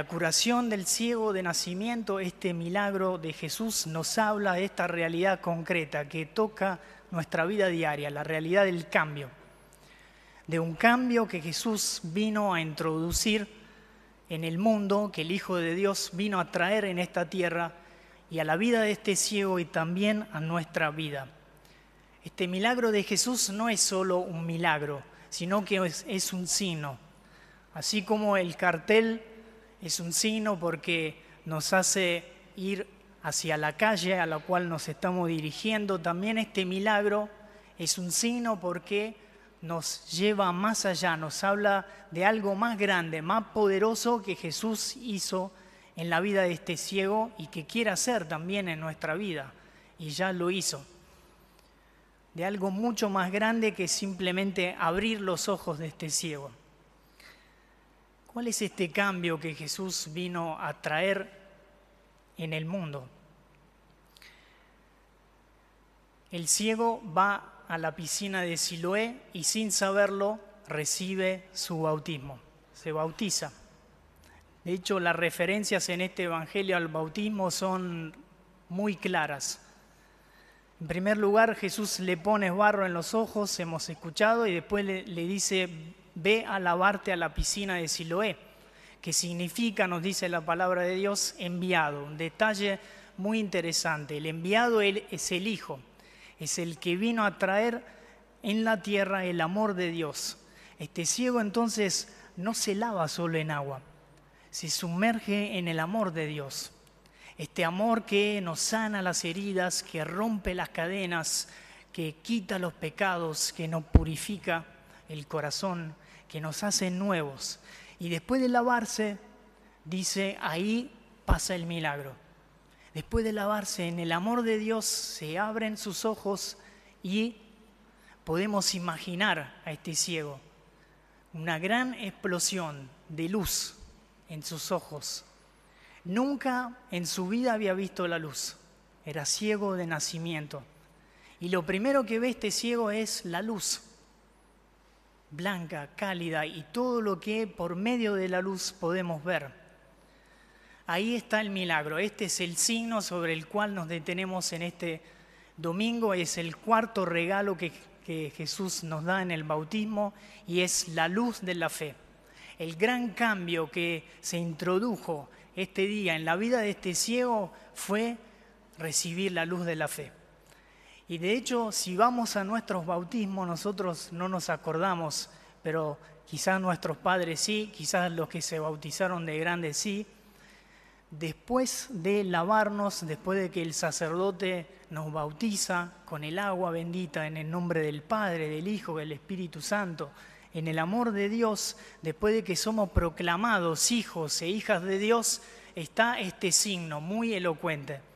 La curación del ciego de nacimiento, este milagro de Jesús nos habla de esta realidad concreta que toca nuestra vida diaria, la realidad del cambio, de un cambio que Jesús vino a introducir en el mundo, que el Hijo de Dios vino a traer en esta tierra y a la vida de este ciego y también a nuestra vida. Este milagro de Jesús no es solo un milagro, sino que es, es un signo. Así como el cartel es un signo porque nos hace ir hacia la calle a la cual nos estamos dirigiendo. También este milagro es un signo porque nos lleva más allá, nos habla de algo más grande, más poderoso que Jesús hizo en la vida de este ciego y que quiere hacer también en nuestra vida. Y ya lo hizo. De algo mucho más grande que simplemente abrir los ojos de este ciego. ¿Cuál es este cambio que Jesús vino a traer en el mundo? El ciego va a la piscina de Siloé y sin saberlo recibe su bautismo, se bautiza. De hecho, las referencias en este Evangelio al bautismo son muy claras. En primer lugar, Jesús le pone barro en los ojos, hemos escuchado, y después le, le dice, ve a lavarte a la piscina de Siloé, que significa, nos dice la palabra de Dios, enviado. Un detalle muy interesante. El enviado es el Hijo, es el que vino a traer en la tierra el amor de Dios. Este ciego entonces no se lava solo en agua, se sumerge en el amor de Dios. Este amor que nos sana las heridas, que rompe las cadenas, que quita los pecados, que nos purifica el corazón, que nos hace nuevos. Y después de lavarse, dice, ahí pasa el milagro. Después de lavarse en el amor de Dios, se abren sus ojos y podemos imaginar a este ciego una gran explosión de luz en sus ojos. Nunca en su vida había visto la luz. Era ciego de nacimiento. Y lo primero que ve este ciego es la luz blanca, cálida y todo lo que por medio de la luz podemos ver. Ahí está el milagro. Este es el signo sobre el cual nos detenemos en este domingo. Es el cuarto regalo que, Jesús nos da en el bautismo y es la luz de la fe. El gran cambio que se introdujo este día en la vida de este ciego fue recibir la luz de la fe. Y de hecho, si vamos a nuestros bautismos, nosotros no nos acordamos, pero quizás nuestros padres sí, quizás los que se bautizaron de grandes sí. Después de lavarnos, después de que el sacerdote nos bautiza con el agua bendita en el nombre del Padre, del Hijo, del Espíritu Santo, en el amor de Dios, después de que somos proclamados hijos e hijas de Dios, está este signo muy elocuente.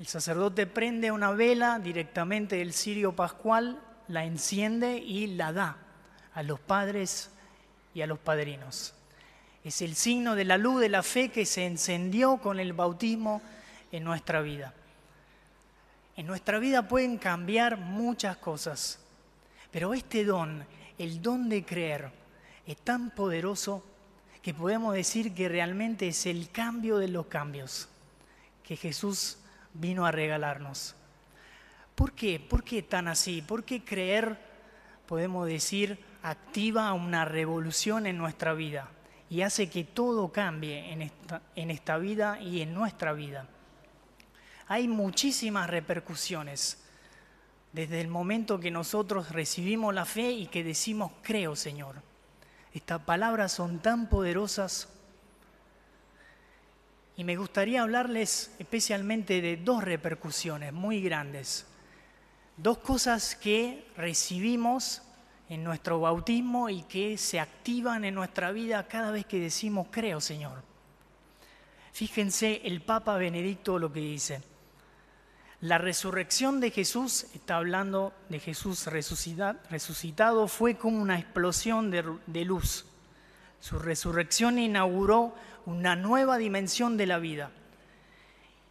El sacerdote prende una vela directamente del cirio pascual, la enciende y la da a los padres y a los padrinos. Es el signo de la luz de la fe que se encendió con el bautismo en nuestra vida. En nuestra vida pueden cambiar muchas cosas, pero este don, el don de creer, es tan poderoso que podemos decir que realmente es el cambio de los cambios que Jesús vino a regalarnos. ¿Por qué? ¿Por qué tan así? ¿Por qué creer, podemos decir, activa una revolución en nuestra vida y hace que todo cambie en esta, en esta vida y en nuestra vida? Hay muchísimas repercusiones desde el momento que nosotros recibimos la fe y que decimos, creo Señor. Estas palabras son tan poderosas y me gustaría hablarles especialmente de dos repercusiones muy grandes, dos cosas que recibimos en nuestro bautismo y que se activan en nuestra vida cada vez que decimos creo Señor. Fíjense el Papa Benedicto lo que dice. La resurrección de Jesús, está hablando de Jesús resucitado, fue como una explosión de, luz. Su resurrección inauguró una nueva dimensión de la vida.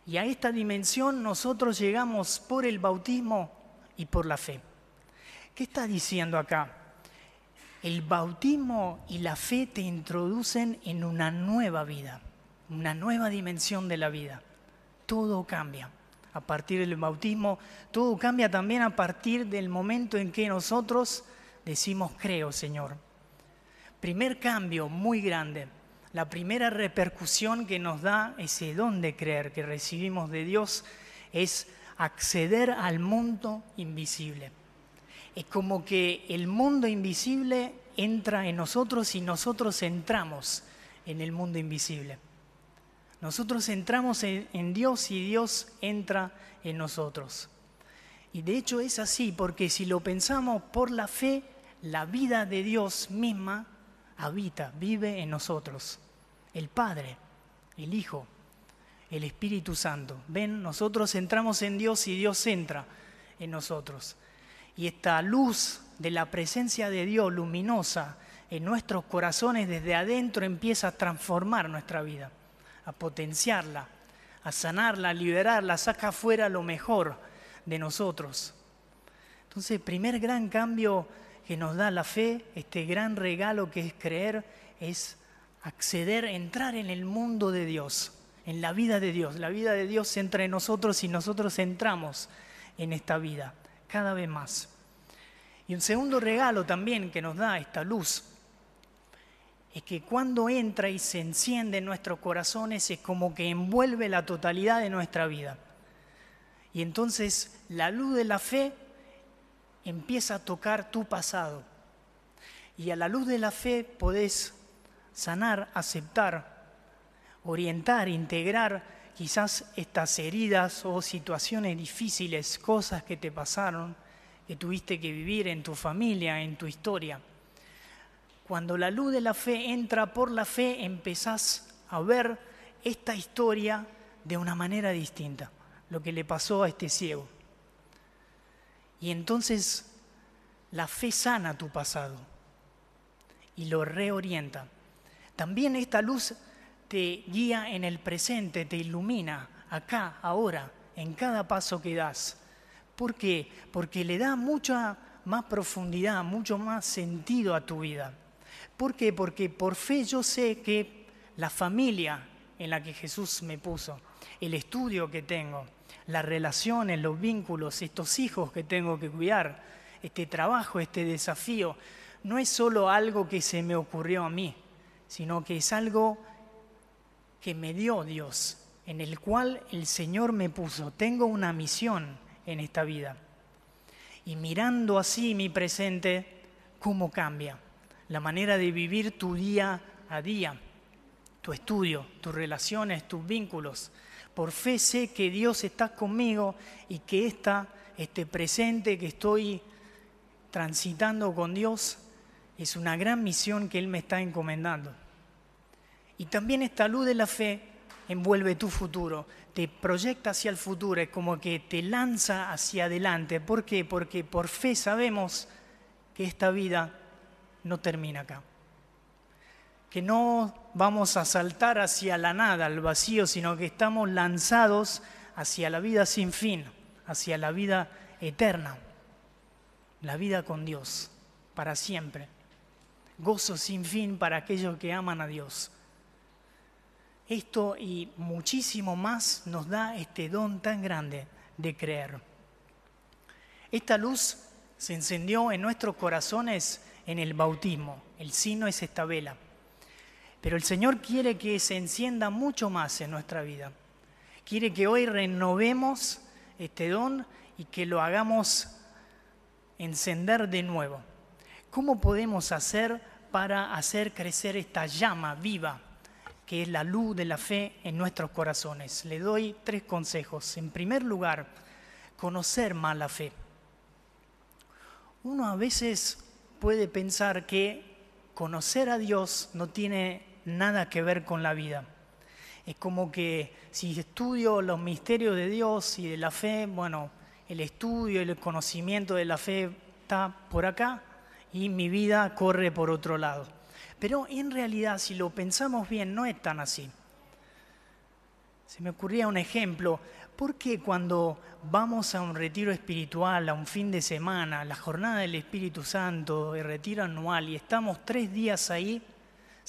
Y a esta dimensión nosotros llegamos por el bautismo y por la fe. ¿Qué está diciendo acá? El bautismo y la fe te introducen en una nueva vida, una nueva dimensión de la vida. Todo cambia a partir del bautismo, todo cambia también a partir del momento en que nosotros decimos creo, Señor. Primer cambio muy grande, la primera repercusión que nos da ese don de creer que recibimos de Dios es acceder al mundo invisible. Es como que el mundo invisible entra en nosotros y nosotros entramos en el mundo invisible. Nosotros entramos en, Dios y Dios entra en nosotros. Y de hecho es así, porque si lo pensamos por la fe, la vida de Dios misma habita, vive en nosotros. El Padre, el Hijo, el Espíritu Santo. Ven, nosotros entramos en Dios y Dios entra en nosotros. Y esta luz de la presencia de Dios luminosa en nuestros corazones desde adentro empieza a transformar nuestra vida a potenciarla, a sanarla, a liberarla, saca fuera lo mejor de nosotros. Entonces, primer gran cambio que nos da la fe, este gran regalo que es creer, es acceder, entrar en el mundo de Dios, en la vida de Dios. La vida de Dios entra en nosotros y nosotros entramos en esta vida cada vez más. Y un segundo regalo también que nos da esta luz es que cuando entra y se enciende en nuestros corazones es como que envuelve la totalidad de nuestra vida. Y entonces la luz de la fe empieza a tocar tu pasado. Y a la luz de la fe podés sanar, aceptar, orientar, integrar quizás estas heridas o situaciones difíciles, cosas que te pasaron, que tuviste que vivir en tu familia, en tu historia. Cuando la luz de la fe entra por la fe, empezás a ver esta historia de una manera distinta, lo que le pasó a este ciego. Y entonces la fe sana tu pasado y lo reorienta. También esta luz te guía en el presente, te ilumina acá, ahora, en cada paso que das. ¿Por qué? Porque le da mucha más profundidad, mucho más sentido a tu vida. ¿Por qué? Porque por fe yo sé que la familia en la que Jesús me puso, el estudio que tengo, las relaciones, los vínculos, estos hijos que tengo que cuidar, este trabajo, este desafío, no es solo algo que se me ocurrió a mí, sino que es algo que me dio Dios, en el cual el Señor me puso. Tengo una misión en esta vida. Y mirando así mi presente, ¿cómo cambia? la manera de vivir tu día a día, tu estudio, tus relaciones, tus vínculos. Por fe sé que Dios está conmigo y que esta, este presente que estoy transitando con Dios es una gran misión que Él me está encomendando. Y también esta luz de la fe envuelve tu futuro, te proyecta hacia el futuro, es como que te lanza hacia adelante. ¿Por qué? Porque por fe sabemos que esta vida no termina acá. Que no vamos a saltar hacia la nada, al vacío, sino que estamos lanzados hacia la vida sin fin, hacia la vida eterna, la vida con Dios, para siempre. Gozo sin fin para aquellos que aman a Dios. Esto y muchísimo más nos da este don tan grande de creer. Esta luz se encendió en nuestros corazones en el bautismo. El sino es esta vela. Pero el Señor quiere que se encienda mucho más en nuestra vida. Quiere que hoy renovemos este don y que lo hagamos encender de nuevo. ¿Cómo podemos hacer para hacer crecer esta llama viva que es la luz de la fe en nuestros corazones? Le doy tres consejos. En primer lugar, conocer más la fe. Uno a veces puede pensar que conocer a Dios no tiene nada que ver con la vida. Es como que si estudio los misterios de Dios y de la fe, bueno, el estudio el conocimiento de la fe está por acá y mi vida corre por otro lado. Pero en realidad, si lo pensamos bien, no es tan así. Se me ocurría un ejemplo. ¿por qué cuando vamos a un retiro espiritual, a un fin de semana, la jornada del Espíritu Santo, el retiro anual, y estamos tres días ahí,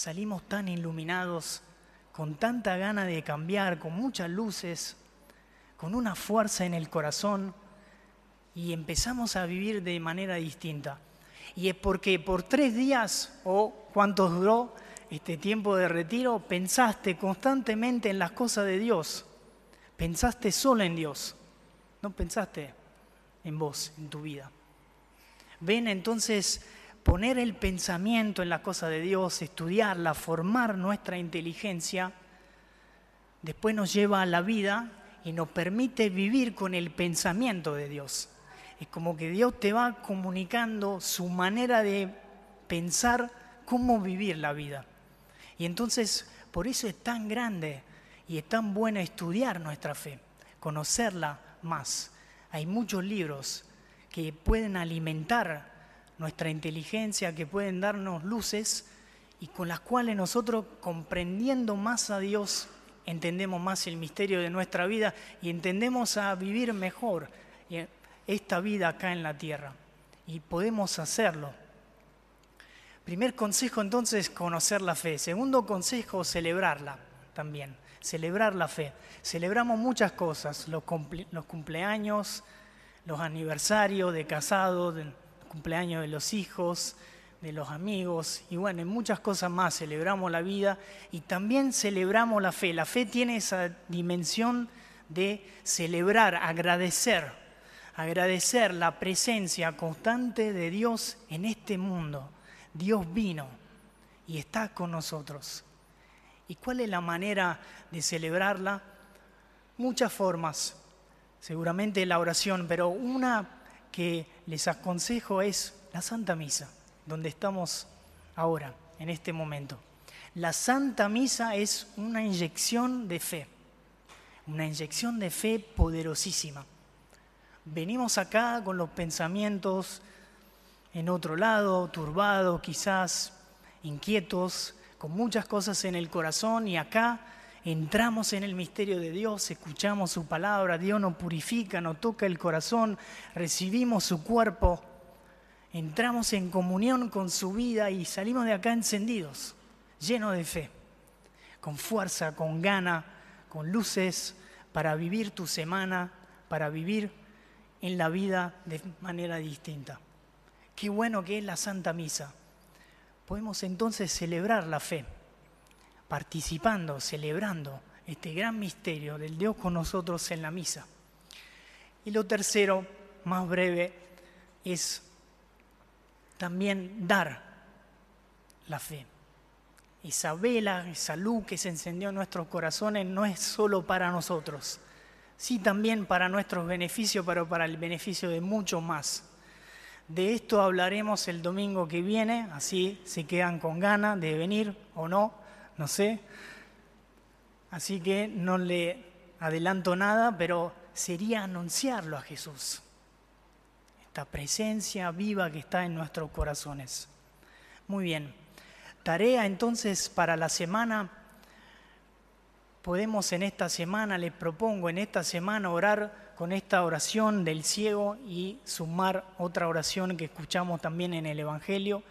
salimos tan iluminados, con tanta gana de cambiar, con muchas luces, con una fuerza en el corazón, y empezamos a vivir de manera distinta? Y es porque por tres días, o cuántos duró este tiempo de retiro, pensaste constantemente en las cosas de Dios. Pensaste solo en Dios. No pensaste en vos, en tu vida. Ven entonces poner el pensamiento en las cosas de Dios, estudiarla, formar nuestra inteligencia, después nos lleva a la vida y nos permite vivir con el pensamiento de Dios. Es como que Dios te va comunicando su manera de pensar cómo vivir la vida. Y entonces, por eso es tan grande y es tan bueno estudiar nuestra fe, conocerla más. Hay muchos libros que pueden alimentar nuestra inteligencia, que pueden darnos luces y con las cuales nosotros, comprendiendo más a Dios, entendemos más el misterio de nuestra vida y entendemos a vivir mejor esta vida acá en la tierra. Y podemos hacerlo. Primer consejo entonces, conocer la fe. Segundo consejo, celebrarla también. Celebrar la fe. Celebramos muchas cosas, los, cumpleaños, los aniversarios de casados, cumpleaños de los hijos, de los amigos y bueno, en muchas cosas más celebramos la vida y también celebramos la fe. La fe tiene esa dimensión de celebrar, agradecer agradecer la presencia constante de Dios en este mundo. Dios vino y está con nosotros. ¿Y cuál es la manera de celebrarla? Muchas formas. Seguramente la oración, pero una que les aconsejo es la Santa Misa, donde estamos ahora, en este momento. La Santa Misa es una inyección de fe, una inyección de fe poderosísima venimos acá con los pensamientos en otro lado, turbados quizás, inquietos, con muchas cosas en el corazón y acá entramos en el misterio de Dios, escuchamos su palabra, Dios nos purifica, nos toca el corazón, recibimos su cuerpo, entramos en comunión con su vida y salimos de acá encendidos, llenos de fe, con fuerza, con gana, con luces para vivir tu semana, para vivir en la vida de manera distinta. Qué bueno que es la Santa Misa. Podemos entonces celebrar la fe, participando, celebrando este gran misterio del Dios con nosotros en la misa. Y lo tercero, más breve, es también dar la fe. Esa vela, esa luz que se encendió en nuestros corazones no es solo para nosotros, sí también para nuestros beneficios, pero para el beneficio de muchos más. De esto hablaremos el domingo que viene, así se quedan con ganas de venir o no, no sé. Así que no le adelanto nada, pero sería anunciarlo a Jesús. Esta presencia viva que está en nuestros corazones. Muy bien. Tarea entonces para la semana podemos en esta semana, les propongo en esta semana orar con esta oración del ciego y sumar otra oración que escuchamos también en el Evangelio,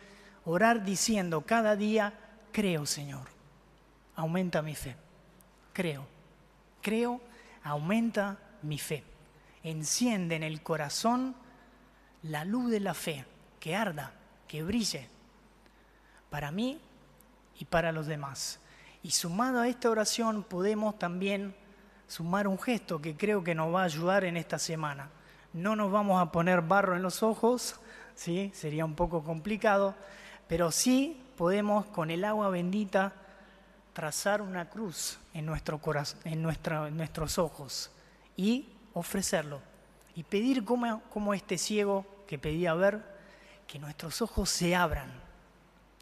orar diciendo cada día, creo Señor, aumenta mi fe, creo, creo, aumenta mi fe, enciende en el corazón la luz de la fe, que arda, que brille, para mí y para los demás. Y sumado a esta oración podemos también sumar un gesto que creo que nos va a ayudar en esta semana. No nos vamos a poner barro en los ojos, ¿sí? sería un poco complicado, pero sí podemos con el agua bendita trazar una cruz en, nuestro corazón, en, nuestros ojos y ofrecerlo. Y pedir como, como este ciego que pedía ver, que nuestros ojos se abran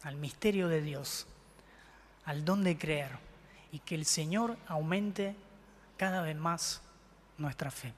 al misterio de Dios al don de creer y que el Señor aumente cada vez más nuestra fe.